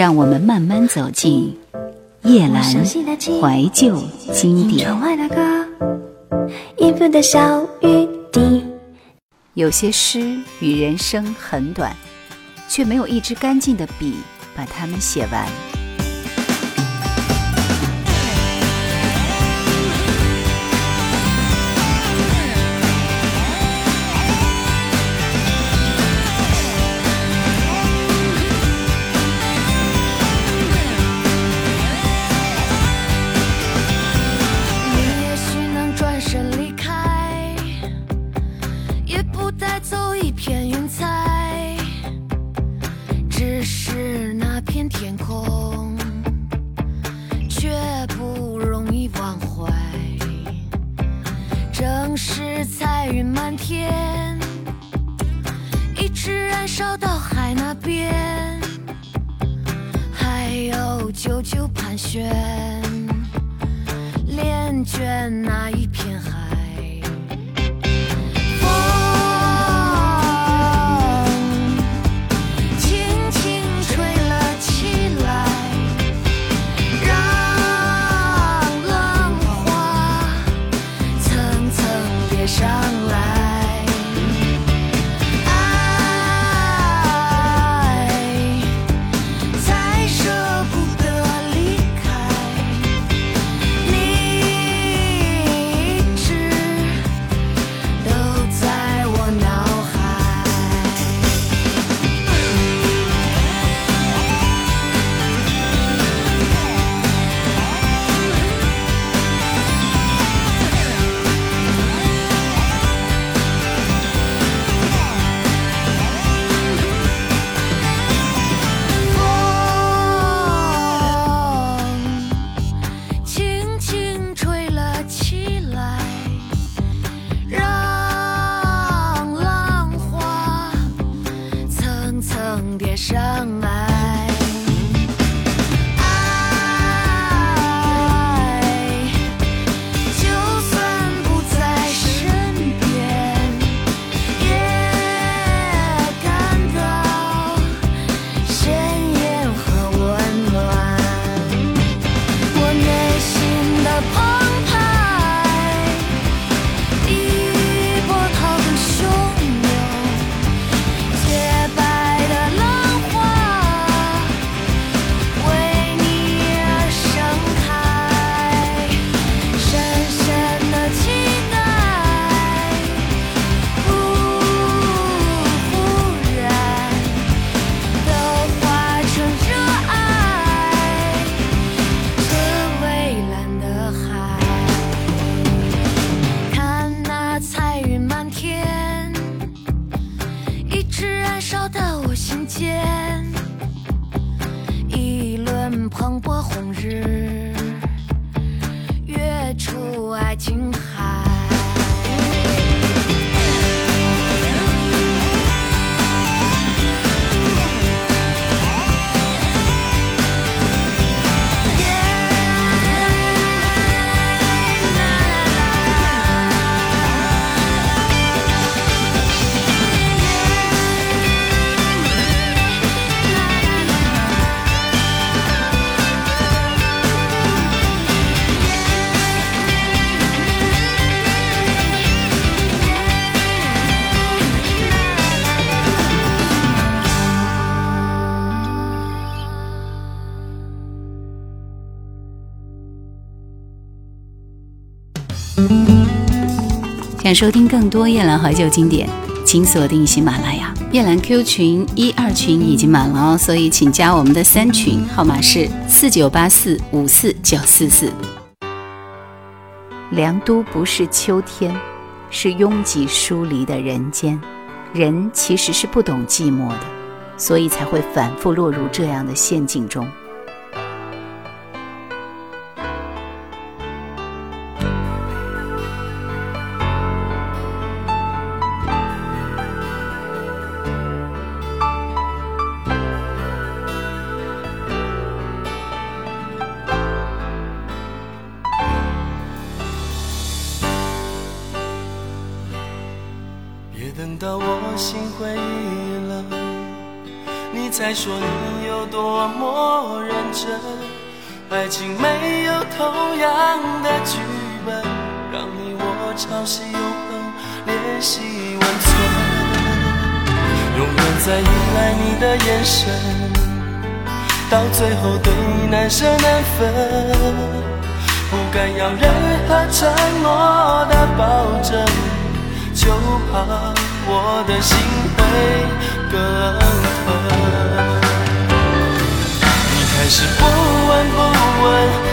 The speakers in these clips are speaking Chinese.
让我们慢慢走进叶阑怀旧经典。有些诗与人生很短，却没有一支干净的笔把它们写完。想收听更多夜兰怀旧经典，请锁定喜马拉雅。夜兰 Q 群一二群已经满了哦，所以请加我们的三群，号码是四九八四五四九四四。凉都不是秋天，是拥挤疏离的人间。人其实是不懂寂寞的，所以才会反复落入这样的陷阱中。才说你有多么认真。爱情没有同样的剧本，让你我朝夕永恒联系温存，永远在依赖你的眼神，到最后对你难舍难分，不敢要任何承诺的保证，就怕我的心会更疼。你开始不闻不问，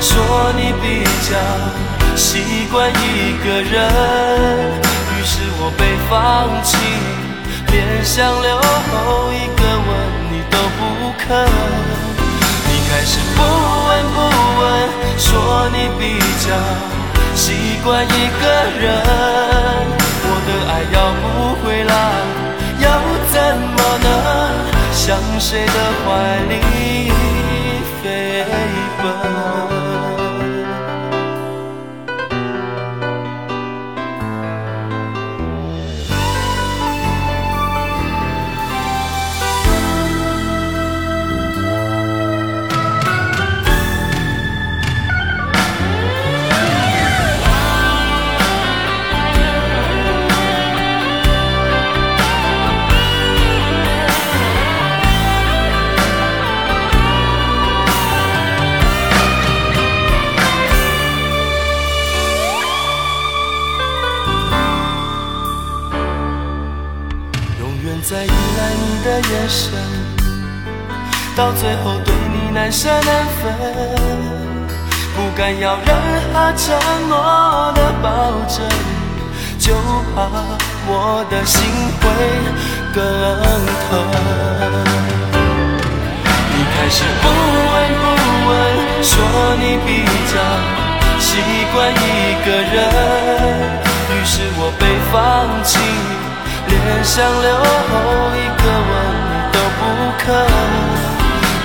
说你比较习惯一个人，于是我被放弃，连想留后一个吻你都不肯。你开始不闻不问，说你比较习惯一个人，我的爱要不回来，向谁的怀里？飞奔。要任何承诺的保证，就怕我的心会更疼。你开始不闻不问，说你比较习惯一个人，于是我被放弃。连想留后一个吻都不肯，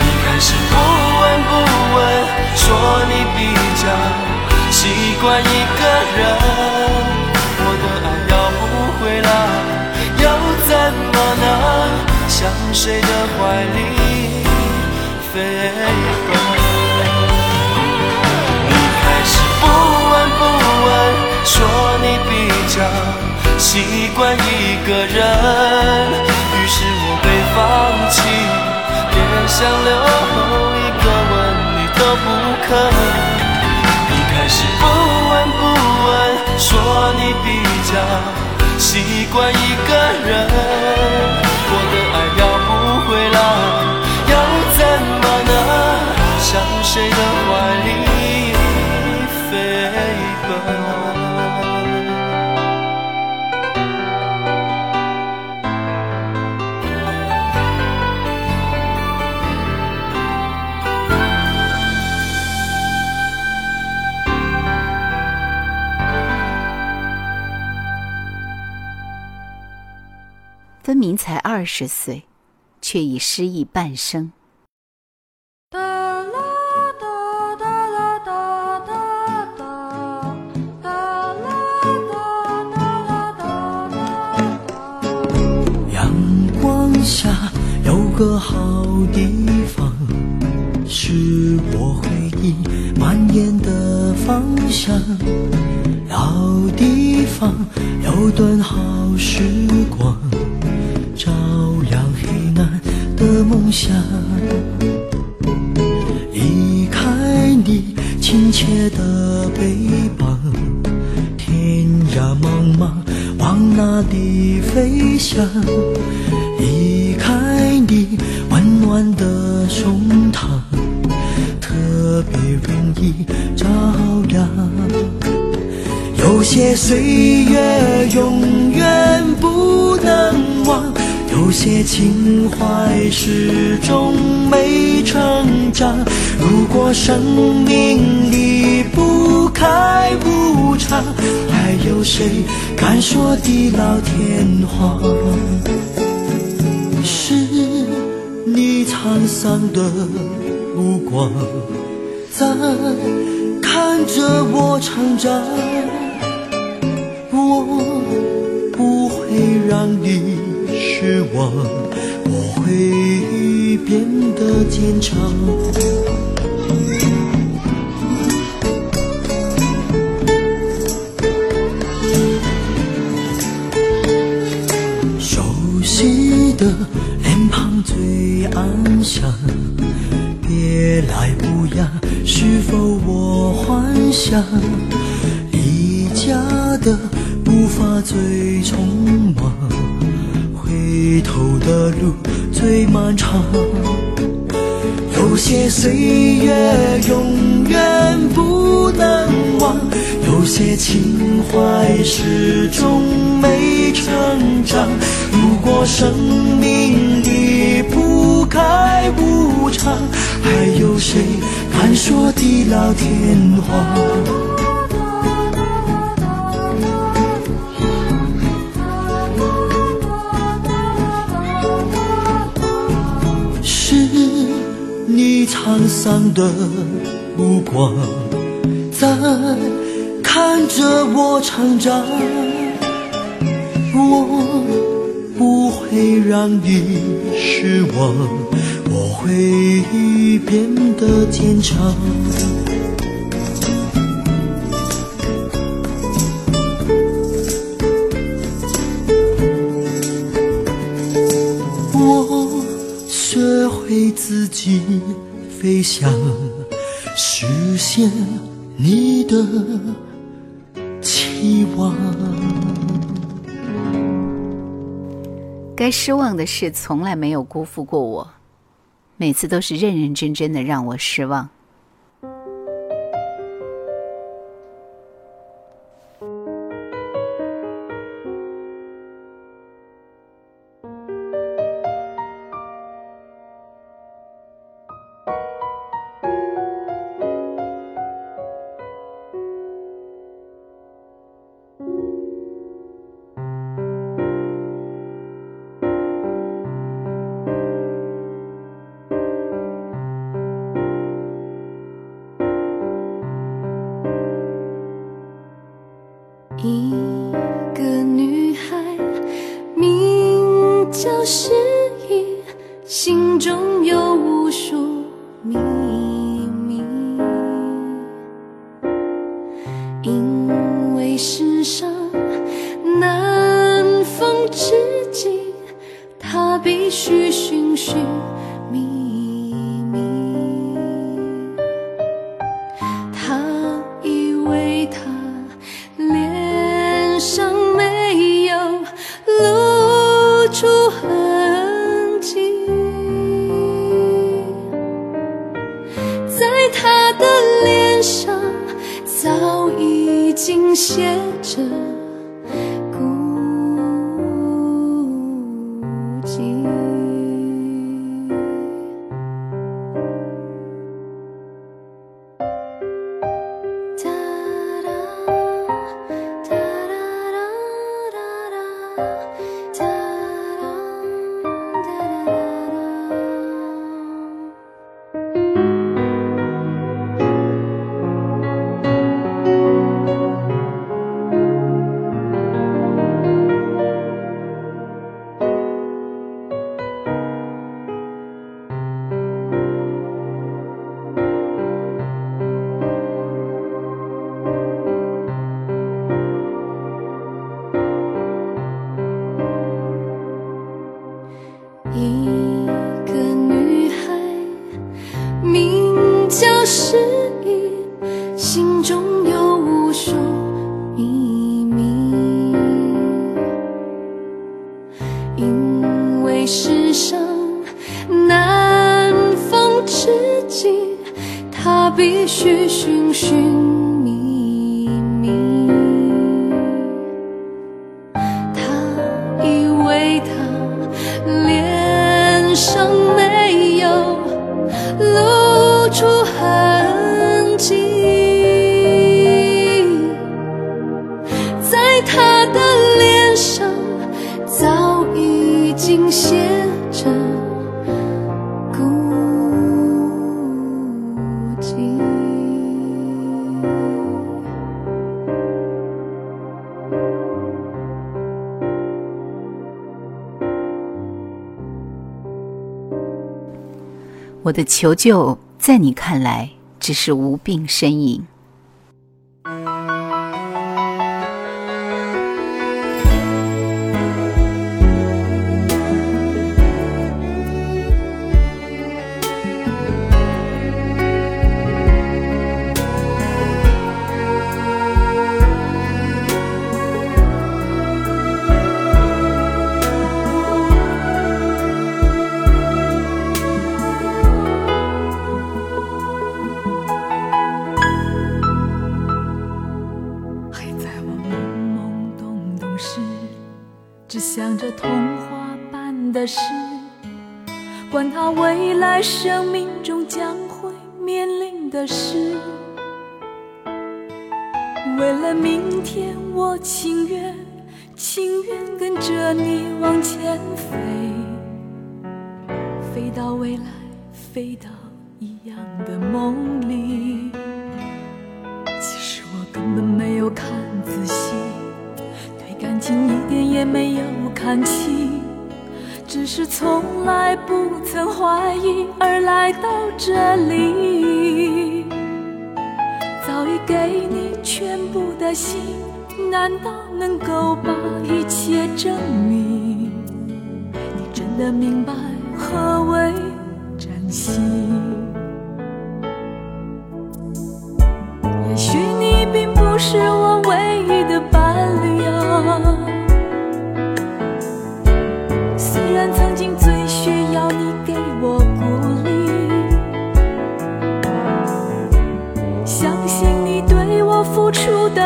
你开始不闻不问，说你比较习惯一个人，我的爱要不回来，又怎么能向谁的怀里飞奔？你开始不闻不问，说你比较。习惯一个人，于是我被放弃，连想留习惯一个人，才二十岁，却已失意半生。阳光下有个好地方，是我回忆蔓延的方向。老地方有段好时光。梦想，离开你亲切的背膀，天涯茫茫往哪里飞翔？离开你温暖的胸膛，特别容易着凉。有些岁月永远不能忘。有些情怀始终没成长。如果生命离不开无常，还有谁敢说地老天荒？是你沧桑的目光，在看着我成长。我不会让你。失望，我会变得坚强。熟悉的脸庞最安详，别来无恙，是否我幻想？离家的步伐最匆忙，回头的路最漫长。有些岁月永远不能忘，有些情怀始终没成长。如果生命离不开无常，还有谁敢说地老天荒？沧桑的目光，在看着我成长。我不会让你失望，我会变得坚强。我学会自己飞翔，实现你的期望。该失望的事从来没有辜负过我，每次都是认认真真的让我失望。我的求救在你看来只是无病呻吟。只想着童话般的事，管他未来生命中将会面临的事。为了明天，我情愿情愿跟着你往前飞，飞到未来，飞到一样的梦里。对感情一点也没有看清，只是从来不曾怀疑而来到这里。早已给你全部的心，难道能够把一切证明？你真的明白何为真心？也许你并不是我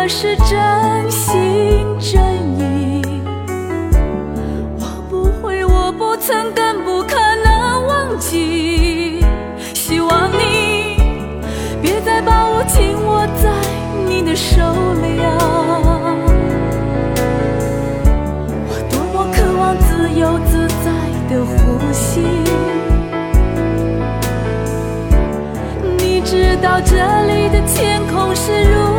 的是真心真意。我不会，我不曾，更不可能忘记。希望你别再把我紧握在你的手里啊！我多么渴望自由自在的呼吸。你知道这里的天空是如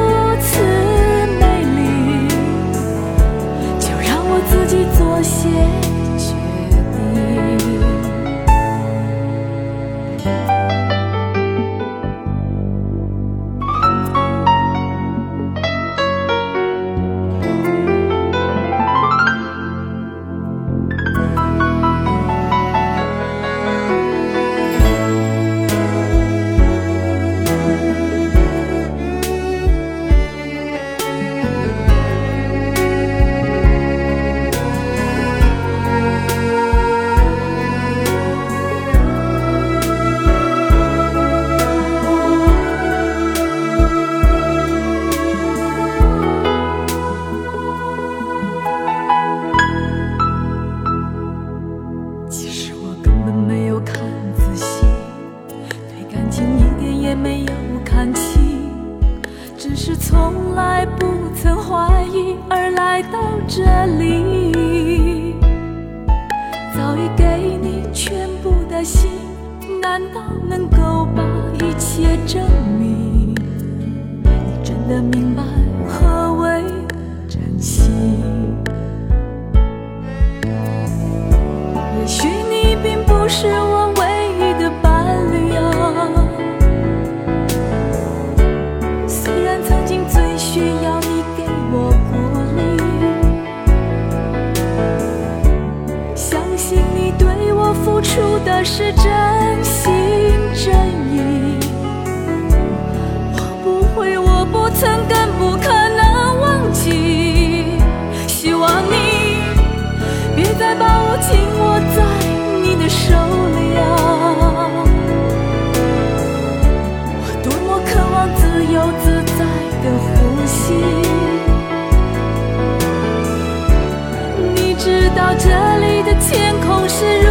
知道这里的天空是如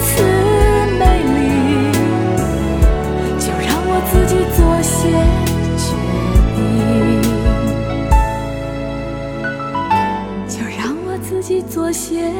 此美丽就让我自己做些决定。就让我自己做些